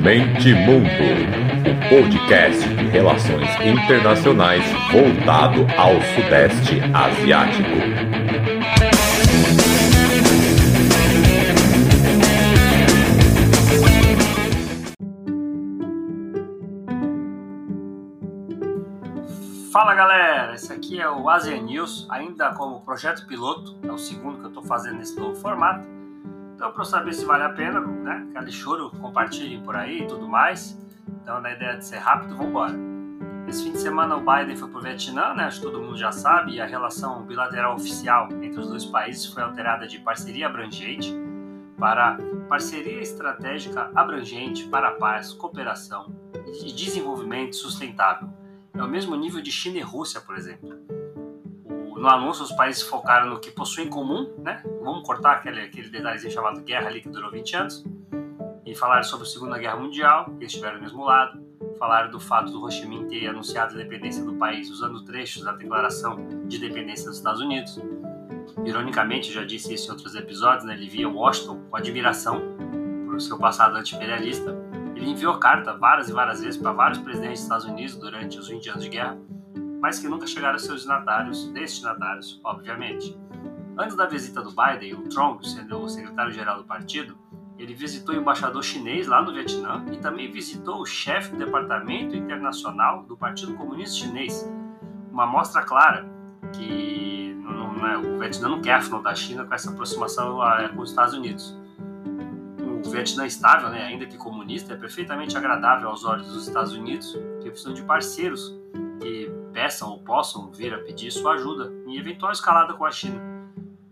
Mente Mundo, o podcast de relações internacionais voltado ao Sudeste Asiático. Fala galera, esse aqui é o Asian News, ainda como projeto piloto, é o segundo que eu estou fazendo nesse novo formato. Então, para saber se vale a pena, né? Aquele choro, compartilhem por aí e tudo mais. Então, na ideia de ser rápido, vamos embora. Esse fim de semana o Biden foi para o Vietnã, né? Acho que todo mundo já sabe, e a relação bilateral oficial entre os dois países foi alterada de parceria abrangente para parceria estratégica abrangente para a paz, cooperação e desenvolvimento sustentável é o mesmo nível de China e Rússia, por exemplo. No anúncio, os países focaram no que possuem em comum, né? Vamos cortar aquele, aquele detalhezinho chamado guerra ali que durou 20 anos. E falaram sobre a Segunda Guerra Mundial, que estiveram do mesmo lado. Falaram do fato do Ho Chi Minh ter anunciado a independência do país usando trechos da Declaração de Independência dos Estados Unidos. Ironicamente, já disse isso em outros episódios, né? ele via Washington com admiração por seu passado anti-imperialista ele enviou carta várias e várias vezes para vários presidentes dos Estados Unidos durante os 20 anos de guerra, mas que nunca chegaram a seus destinatários, destinatários, obviamente. Antes da visita do Biden, o Trong, sendo o secretário-geral do partido, ele visitou o embaixador chinês lá no Vietnã e também visitou o chefe do departamento internacional do Partido Comunista Chinês. Uma mostra clara que não, não, é, o Vietnã não quer afrontar a China com essa aproximação com os Estados Unidos. Vietnã estável, né, ainda que comunista, é perfeitamente agradável aos olhos dos Estados Unidos, que precisam de parceiros peçam ou possam vir a pedir sua ajuda em eventual escalada com a China.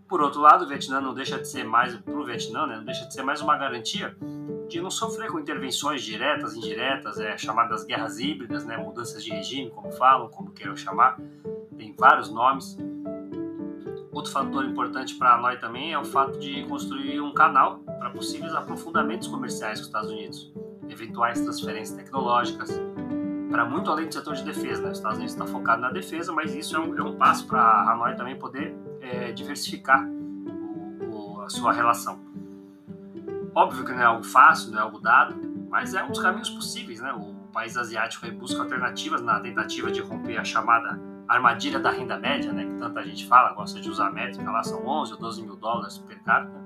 Por outro lado, o Vietnã não deixa de ser mais para o Vietnã, né, não deixa de ser mais uma garantia de não sofrer com intervenções diretas, indiretas, é, chamadas guerras híbridas, né, mudanças de regime, como falam, como queiram chamar, tem vários nomes. Outro fator importante para nós também é o fato de construir um canal para possíveis aprofundamentos comerciais com os Estados Unidos, eventuais transferências tecnológicas, para muito além do setor de defesa. Né? Os Estados Unidos está focado na defesa, mas isso é um, é um passo para a Hanoi também poder é, diversificar o, o, a sua relação. Óbvio que não é algo fácil, não é algo dado, mas é um dos caminhos possíveis. Né? O país asiático busca alternativas na tentativa de romper a chamada armadilha da renda média, né, que tanta gente fala, gosta de usar a métrica lá, são 11 ou 12 mil dólares per capita,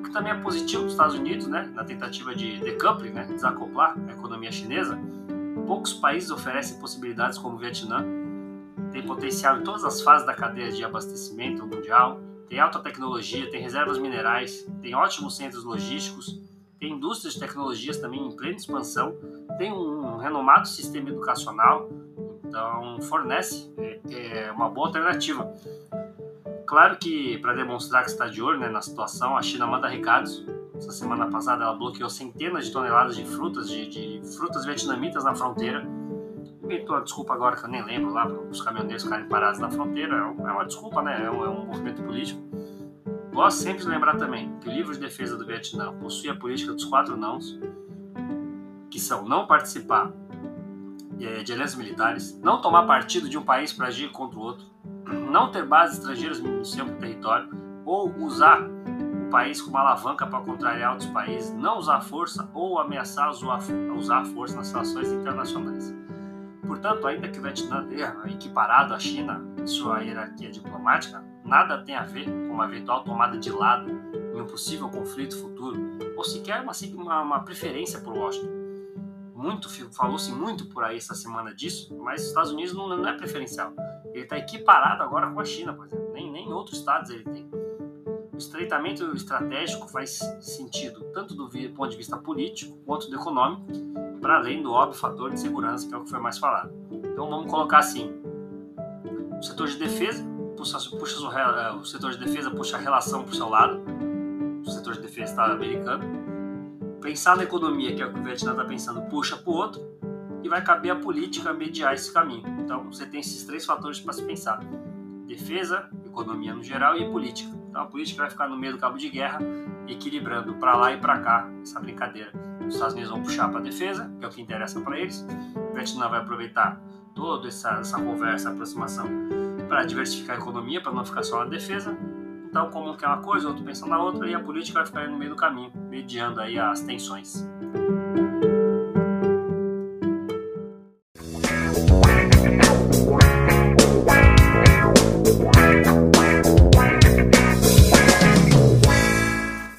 o que também é positivo para os Estados Unidos, né, na tentativa de decoupling, né, desacoplar a economia chinesa, poucos países oferecem possibilidades como o Vietnã, tem potencial em todas as fases da cadeia de abastecimento mundial, tem alta tecnologia, tem reservas minerais, tem ótimos centros logísticos, tem indústrias de tecnologias também em plena expansão, tem um renomado sistema educacional, então, fornece é, é uma boa alternativa. Claro que, para demonstrar que está de olho né, na situação, a China manda recados. Essa semana passada, ela bloqueou centenas de toneladas de frutas, de, de frutas vietnamitas na fronteira. Inventou a desculpa agora que eu nem lembro lá, para os caminhoneiros ficarem parados na fronteira. É, é uma desculpa, né? É um, é um movimento político. Gosto sempre de lembrar também que o livro de defesa do Vietnã possui a política dos quatro nãos, que são não participar de alianças militares, não tomar partido de um país para agir contra o outro, não ter bases estrangeiras no seu território ou usar país como alavanca para contrariar outros países, não usar força ou ameaçar usar força nas relações internacionais. Portanto, ainda que o Vietnã tenha equiparado a China em sua hierarquia diplomática, nada tem a ver com uma eventual tomada de lado em um possível conflito futuro, ou sequer uma, uma, uma preferência por Washington muito, falou-se muito por aí essa semana disso, mas os Estados Unidos não, não é preferencial. Ele está equiparado agora com a China, por exemplo. Nem, nem outros estados ele tem. O estreitamento estratégico faz sentido tanto do ponto de vista político quanto do econômico, para além do óbvio fator de segurança, que é o que foi mais falado. Então vamos colocar assim: o setor de defesa puxa, puxa o setor de defesa puxa a relação para o seu lado, o setor de defesa está americano pensar na economia, que é o que o Vietnã está pensando, puxa para o outro, e vai caber a política mediar esse caminho. Então você tem esses três fatores para se pensar: defesa, economia no geral e política. Então a política vai ficar no meio do cabo de guerra, equilibrando para lá e para cá essa brincadeira. Os Estados Unidos vão puxar para a defesa, que é o que interessa para eles. O Vietnã vai aproveitar toda essa, essa conversa, aproximação, para diversificar a economia, para não ficar só na defesa. Então, como quer uma coisa, outro pensa na outra, e a política vai ficar no meio do caminho, mediando aí as tensões.